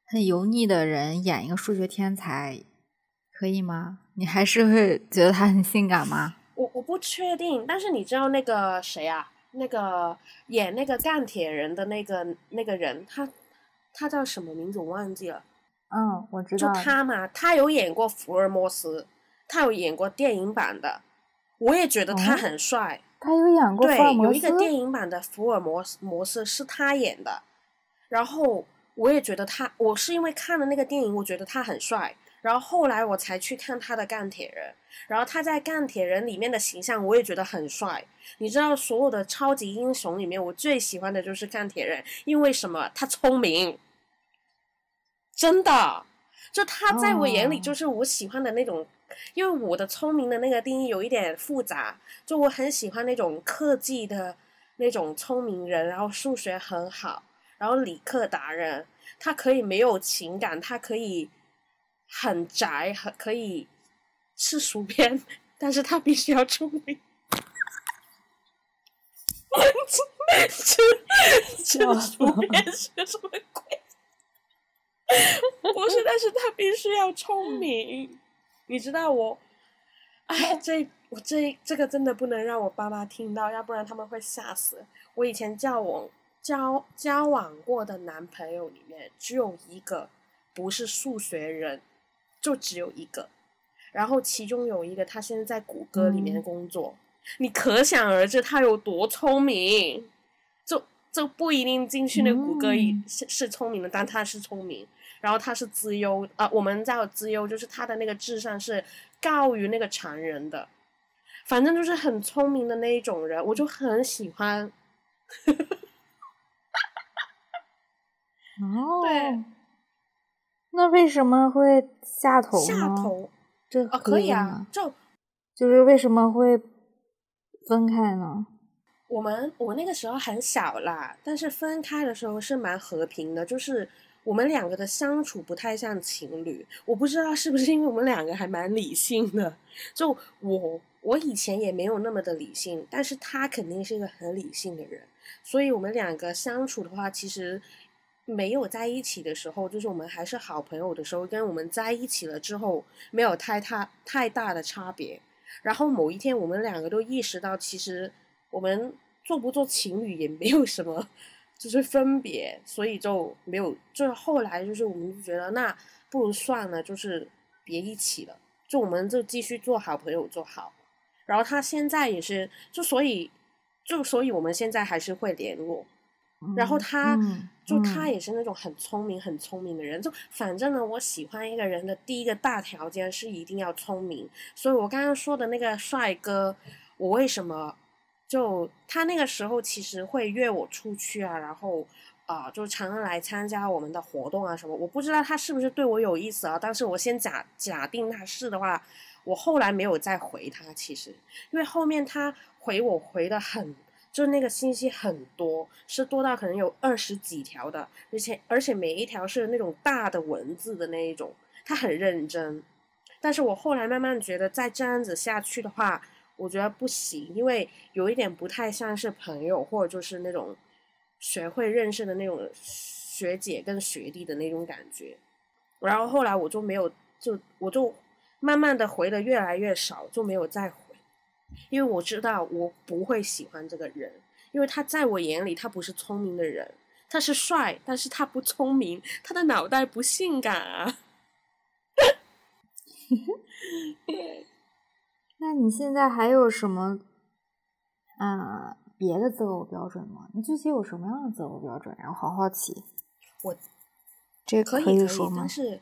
很油腻的人演一个数学天才，可以吗？你还是会觉得他很性感吗？我我不确定，但是你知道那个谁啊？那个演那个钢铁人的那个那个人，他他叫什么名字我忘记了。嗯，我知道就道。他嘛，他有演过福尔摩斯，他有演过电影版的，我也觉得他哦很帅。他有演过对。有一个电影版的福尔摩斯摩斯是他演的，然后我也觉得他，我是因为看了那个电影，我觉得他很帅，然后后来我才去看他的钢铁人，然后他在钢铁人里面的形象我也觉得很帅。你知道，所有的超级英雄里面，我最喜欢的就是钢铁人，因为什么？他聪明，真的，就他在我眼里哦就是我喜欢的那种。因为我的聪明的那个定义有一点复杂，就我很喜欢那种科技的那种聪明人，然后数学很好，然后理科达人，他可以没有情感，他可以很宅，很可以吃薯片，但是他必须要聪明。吃 吃笑薯片是什么鬼？不是，但是他必须要聪明。你知道我，哎，这我这这个真的不能让我爸妈听到，要不然他们会吓死。我以前交往交交往过的男朋友里面，只有一个不是数学人，就只有一个。然后其中有一个，他现在在谷歌里面嗯工作，你可想而知他有多聪明。就就不一定进去那谷歌嗯是是聪明的，但他是聪明。然后他是资优啊、呃，我们叫资优，就是他的那个智商是高于那个常人的，反正就是很聪明的那一种人，我就很喜欢。哦，对那为什么会下头呢？下头这啊，可以啊吗，就就是为什么会分开呢？我们我那个时候很小啦，但是分开的时候是蛮和平的，就是我们两个的相处不太像情侣。我不知道是不是因为我们两个还蛮理性的，就我我以前也没有那么的理性，但是他肯定是一个很理性的人，所以我们两个相处的话，其实没有在一起的时候，就是我们还是好朋友的时候，跟我们在一起了之后，没有太大太大的差别。然后某一天，我们两个都意识到，其实。我们做不做情侣也没有什么，就是分别，所以就没有。就是后来就是我们就觉得那不如算了，就是别一起了，就我们就继续做好朋友就好。然后他现在也是，就所以就所以我们现在还是会联络。然后他就他也是那种很聪明很聪明的人，就反正呢，我喜欢一个人的第一个大条件是一定要聪明。所以我刚刚说的那个帅哥，我为什么？就他那个时候其实会约我出去啊，然后啊，就常常来参加我们的活动啊什么。我不知道他是不是对我有意思啊，但是我先假假定他是的话，我后来没有再回他。其实，因为后面他回我回的很，就那个信息很多，是多到可能有二十几条的，而且而且每一条是那种大的文字的那一种，他很认真。但是我后来慢慢觉得，再这样子下去的话。我觉得不行，因为有一点不太像是朋友，或者就是那种学会认识的那种学姐跟学弟的那种感觉。然后后来我就没有，就我就慢慢的回的越来越少，就没有再回，因为我知道我不会喜欢这个人，因为他在我眼里他不是聪明的人，他是帅，但是他不聪明，他的脑袋不性感啊。那你现在还有什么，嗯，别的择偶标准吗？你具体有什么样的择偶标准？然后好好奇。我这可以可以说吗？但是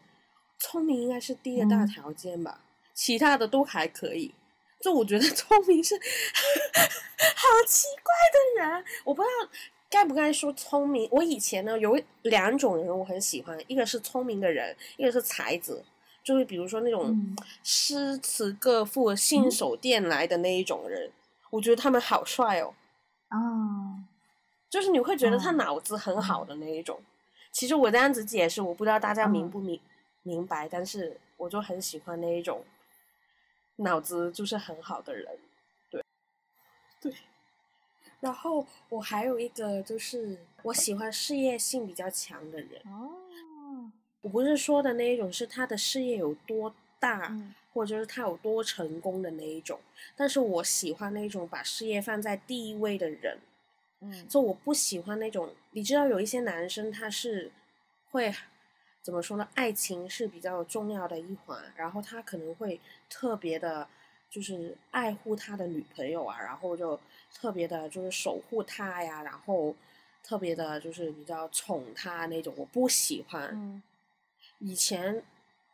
聪明应该是第一个大条件吧，其他的都还可以。就我觉得 聪明是 好奇怪的人，我不知道该不该说聪明。我以前呢有两种人我很喜欢，一个是聪明的人，一个是才子。就是比如说那种诗词歌赋信手拈来的那一种人，我觉得他们好帅哦。啊，就是你会觉得他脑子很好的那一种。其实我这样子解释，我不知道大家明不明明白，但是我就很喜欢那一种脑子就是很好的人。对，对。然后我还有一个就是我喜欢事业性比较强的人。哦。我不是说的那一种，是他的事业有多大，或者是他有多成功的那一种。但是我喜欢那种把事业放在第一位的人。嗯，就我不喜欢那种，你知道有一些男生他是会怎么说呢？爱情是比较重要的一环，然后他可能会特别的，就是爱护他的女朋友啊，然后就特别的，就是守护他呀，然后特别的，就是比较宠他那种。我不喜欢。以前，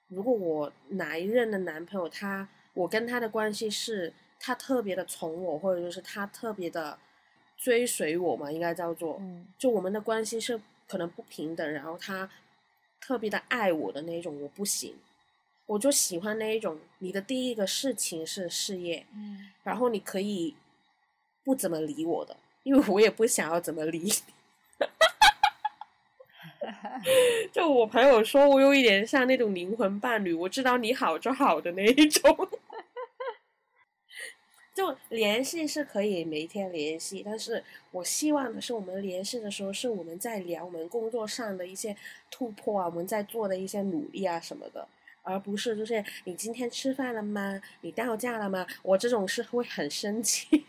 如果我哪一任的男朋友，他我跟他的关系是，他特别的宠我，或者就是他特别的追随我嘛，应该叫做，就我们的关系是可能不平等，然后他特别的爱我的那种，我不行，我就喜欢那一种，你的第一个事情是事业，然后你可以不怎么理我的，因为我也不想要怎么理你。就我朋友说，我有一点像那种灵魂伴侣，我知道你好就好的那一种。就联系是可以每天联系，但是我希望的是，我们联系的时候是我们在聊我们工作上的一些突破啊，我们在做的一些努力啊什么的，而不是就是你今天吃饭了吗？你到家了吗？我这种是会很生气。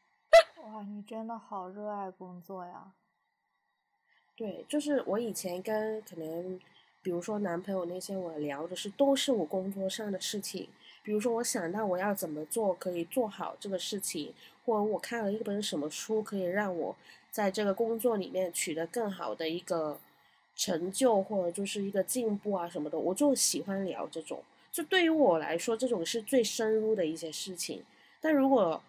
哇，你真的好热爱工作呀！对，就是我以前跟可能，比如说男朋友那些，我聊的是都是我工作上的事情。比如说我想到我要怎么做可以做好这个事情，或者我看了一本什么书可以让我在这个工作里面取得更好的一个成就，或者就是一个进步啊什么的，我就喜欢聊这种。就对于我来说，这种是最深入的一些事情。但如果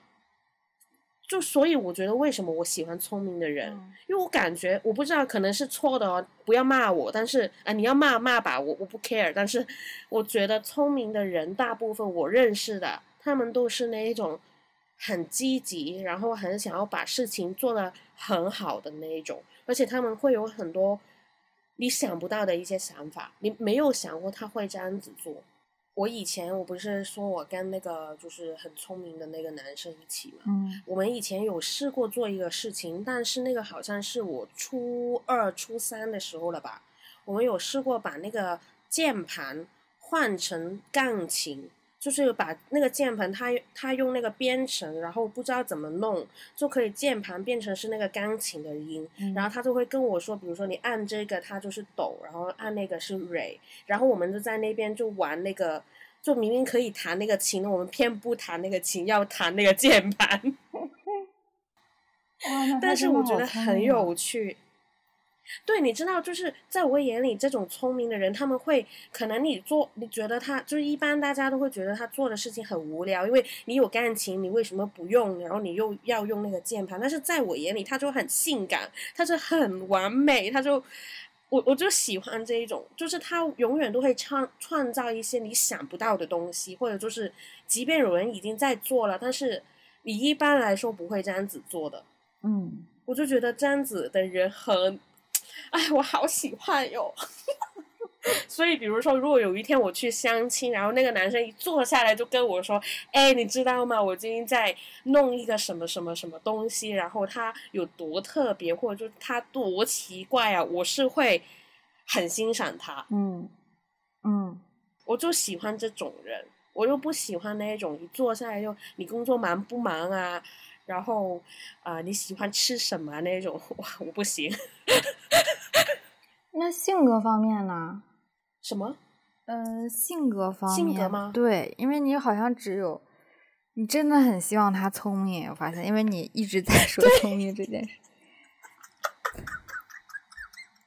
就所以我觉得为什么我喜欢聪明的人，嗯。因为我感觉我不知道可能是错的哦，不要骂我，但是啊、呃你要骂骂吧，我我不 care，但是我觉得聪明的人大部分我认识的，他们都是那一种很积极，然后很想要把事情做得很好的那一种，而且他们会有很多你想不到的一些想法，你没有想过他会这样子做。我以前我不是说我跟那个就是很聪明的那个男生一起嘛，嗯我们以前有试过做一个事情，但是那个好像是我初二、初三的时候了吧。我们有试过把那个键盘换成钢琴，就是把那个键盘他他用那个编程，然后不知道怎么弄，就可以键盘变成是那个钢琴的音。嗯然后他就会跟我说，比如说你按这个它就是抖，然后按那个是蕊，然后我们就在那边就玩那个，就明明可以弹那个琴，我们偏不弹那个琴，要弹那个键盘。但是我觉得很有趣。对，你知道，就是在我眼里，这种聪明的人，他们会可能你做，你觉得他就是一般大家都会觉得他做的事情很无聊，因为你有钢琴，你为什么不用？然后你又要用那个键盘，但是在我眼里，他就很性感，他就很完美，他就我我就喜欢这一种，就是他永远都会创创造一些你想不到的东西，或者就是即便有人已经在做了，但是你一般来说不会这样子做的。嗯我就觉得这样子的人很，哎，我好喜欢哟。所以，比如说，如果有一天我去相亲，然后那个男生一坐下来就跟我说：“哎，你知道吗？我最近在弄一个什么什么什么东西，然后他有多特别，或者就是它多奇怪啊！”我是会很欣赏他，嗯嗯我就喜欢这种人，我又不喜欢那种一坐下来就你工作忙不忙啊？然后啊、呃你喜欢吃什么啊那种，哇，我不行。那性格方面呢？什么？呃，性格方面，性格吗对，因为你好像只有，你真的很希望他聪明，我发现，因为你一直在说聪明这件事。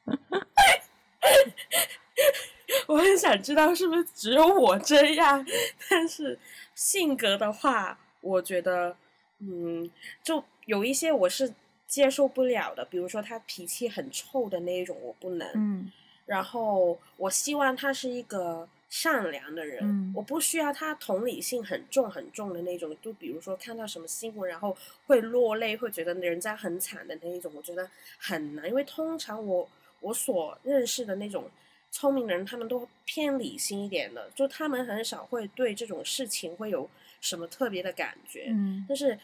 我很想知道是不是只有我这样，但是性格的话，我觉得，嗯，就有一些我是接受不了的，比如说他脾气很臭的那一种，我不能。嗯然后我希望他是一个善良的人，嗯我不需要他同理心很重很重的那种。就比如说看到什么新闻，然后会落泪，会觉得人家很惨的那一种，我觉得很难。因为通常我我所认识的那种聪明人，他们都偏理性一点的，就他们很少会对这种事情会有什么特别的感觉。嗯但是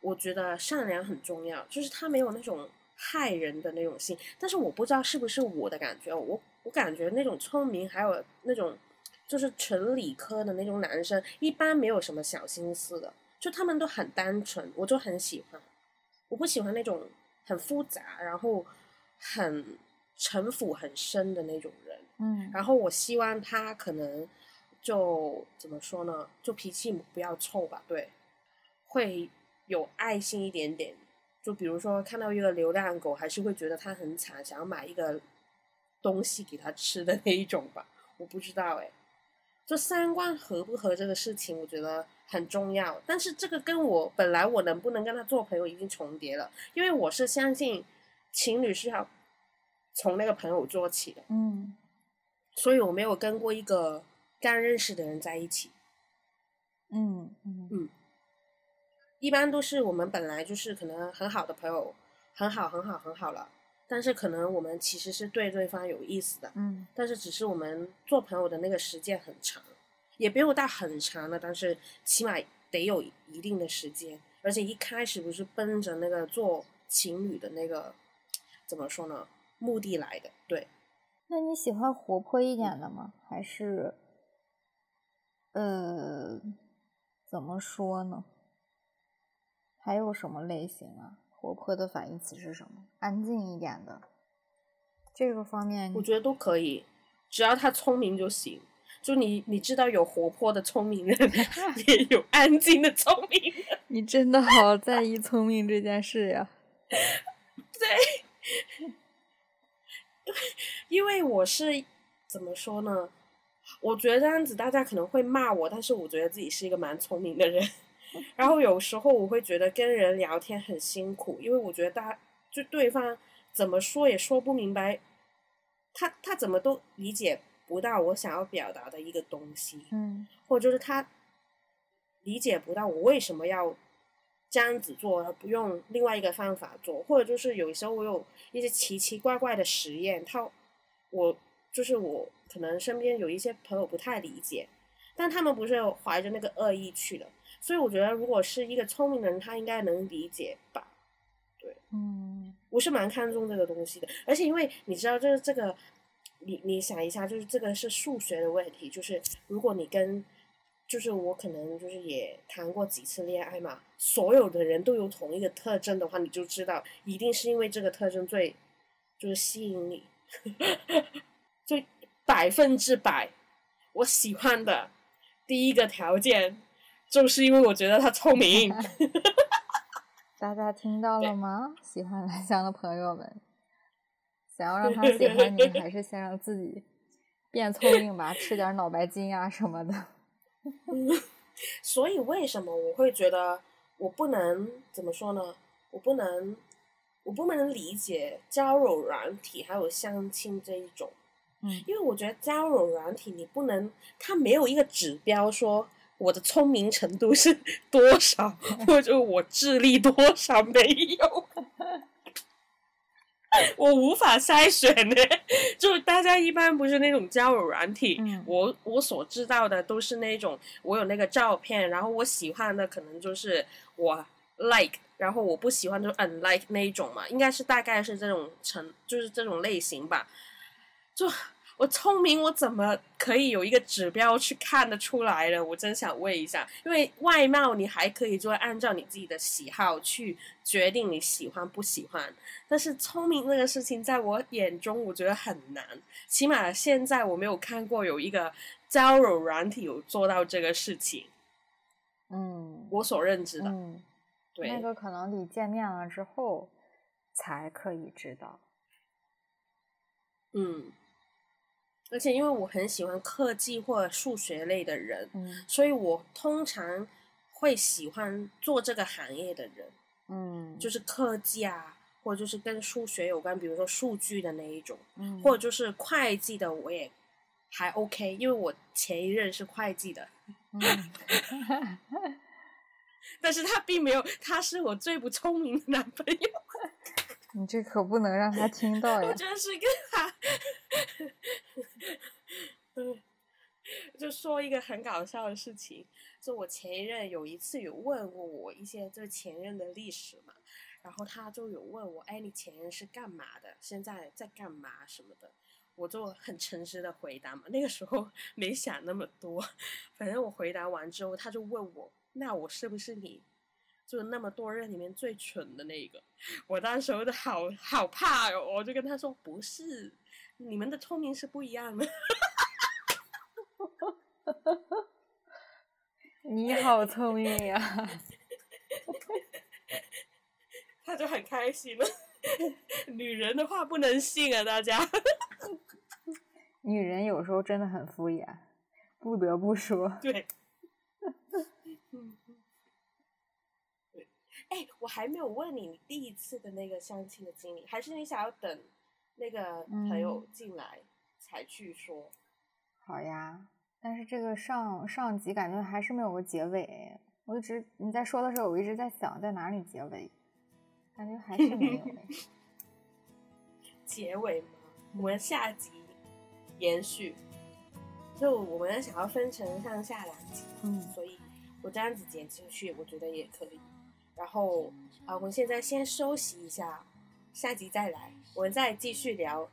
我觉得善良很重要，就是他没有那种害人的那种心。但是我不知道是不是我的感觉，我我感觉那种聪明，还有那种就是纯理科的那种男生，一般没有什么小心思的，就他们都很单纯，我就很喜欢。我不喜欢那种很复杂，然后很城府很深的那种人。嗯然后我希望他可能就怎么说呢，就脾气不要臭吧，对，会有爱心一点点。就比如说看到一个流浪狗，还是会觉得它很惨，想要买一个东西给它吃的那一种吧。我不知道哎，就三观合不合这个事情，我觉得很重要。但是这个跟我本来我能不能跟他做朋友已经重叠了，因为我是相信情侣是要从那个朋友做起的。嗯所以我没有跟过一个刚认识的人在一起，嗯嗯一般都是我们本来就是可能很好的朋友，很好很好很好了，但是可能我们其实是对对方有意思的，嗯但是只是我们做朋友的那个时间很长，也没有到很长的，但是起码得有一定的时间，而且一开始不是奔着那个做情侣的那个怎么说呢目的来的，对。那你喜欢活泼一点的吗？还是，呃，怎么说呢？还有什么类型啊？活泼的反义词是什么？安静一点的。这个方面，我觉得都可以，只要他聪明就行。就你你知道有活泼的聪明人，也有安静的聪明人。你真的好在意聪明这件事呀。对因为我是怎么说呢？我觉得这样子大家可能会骂我，但是我觉得自己是一个蛮聪明的人。然后有时候我会觉得跟人聊天很辛苦，因为我觉得大就对方怎么说也说不明白，他他怎么都理解不到我想要表达的一个东西，嗯。或者就是他理解不到我为什么要这样子做，而不用另外一个方法做，或者就是有时候我有一些奇奇怪怪的实验，他我就是我可能身边有一些朋友不太理解，但他们不是怀着那个恶意去的，所以我觉得如果是一个聪明的人，他应该能理解吧。对嗯我是蛮看重这个东西的，而且因为你知道，就是这个，你你想一下，就是这个是数学的问题，就是如果你跟，就是我可能就是也谈过几次恋爱嘛，所有的人都有同一个特征的话，你就知道一定是因为这个特征最，就是吸引你，就百分之百，我喜欢的第一个条件，就是因为我觉得他聪明。大家听到了吗？喜欢蓝翔的朋友们，想要让他喜欢你，还是先让自己变聪明吧，吃点脑白金啊什么的。所以为什么我会觉得我不能怎么说呢？我不能，我不能理解交友软体还有相亲这一种，嗯因为我觉得交友软体你不能，它没有一个指标说我的聪明程度是多少，或者我智力多少，没有。我无法筛选呢，就大家一般不是那种交友软体，嗯我我所知道的都是那种我有那个照片，然后我喜欢的可能就是我 like，然后我不喜欢就 unlike 那一种嘛，应该是大概是这种成就是这种类型吧。就我聪明，我怎么可以有一个指标去看得出来呢？我真想问一下，因为外貌你还可以就按照你自己的喜好去决定你喜欢不喜欢，但是聪明这个事情在我眼中我觉得很难，起码现在我没有看过有一个交友软体有做到这个事情，嗯我所认知的，嗯，对，那个可能得见面了之后才可以知道。嗯。而且因为我很喜欢科技或者数学类的人，嗯。所以我通常会喜欢做这个行业的人，嗯，就是科技啊，或者就是跟数学有关，比如说数据的那一种，嗯。或者就是会计的，我也还 OK，因为我前一任是会计的，嗯。但是他并没有，他是我最不聪明的男朋友，你这可不能让他听到呀 我呀。真是跟他，嗯，就说一个很搞笑的事情，就我前一任有一次有问过我一些就前任的历史嘛，然后他就有问我，哎，你前任是干嘛的？现在在干嘛什么的？我就很诚实的回答嘛，那个时候 没想那么多，反正我回答完之后，他就问我，那我是不是你就那么多人里面最蠢的那个？我当时候的好好怕哦，我就跟他说不是，你们的聪明是不一样的。你好聪明呀！他就很开心了。女人的话不能信啊，大家。女人有时候真的很敷衍，不得不说。对。嗯 对。哎，我还没有问你，你第一次的那个相亲的经历，还是你想要等那个朋友进来才去说？好呀，但是这个上上集感觉还是没有个结尾。我一直你在说的时候，我一直在想在哪里结尾，感觉还是没有哎。结尾吗？我们下集延续。就我们想要分成上下两集，嗯所以我这样子剪进去，我觉得也可以。然后啊，我们现在先休息一下，下集再来，我们再继续聊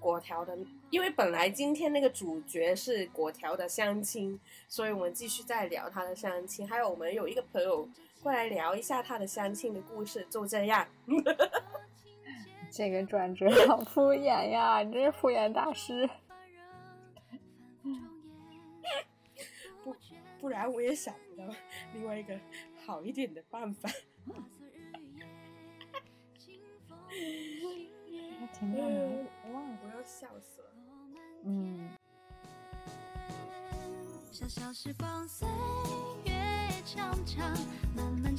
果条的，因为本来今天那个主角是果条的相亲，所以我们继续再聊他的相亲。还有我们有一个朋友过来聊一下他的相亲的故事，就这样。这个转折好敷衍呀，你这是敷衍大师。不不然我也想不到另外一个好一点的办法。还停在哪里？我忘了。我要笑死了。嗯，小小时光岁月长长，慢慢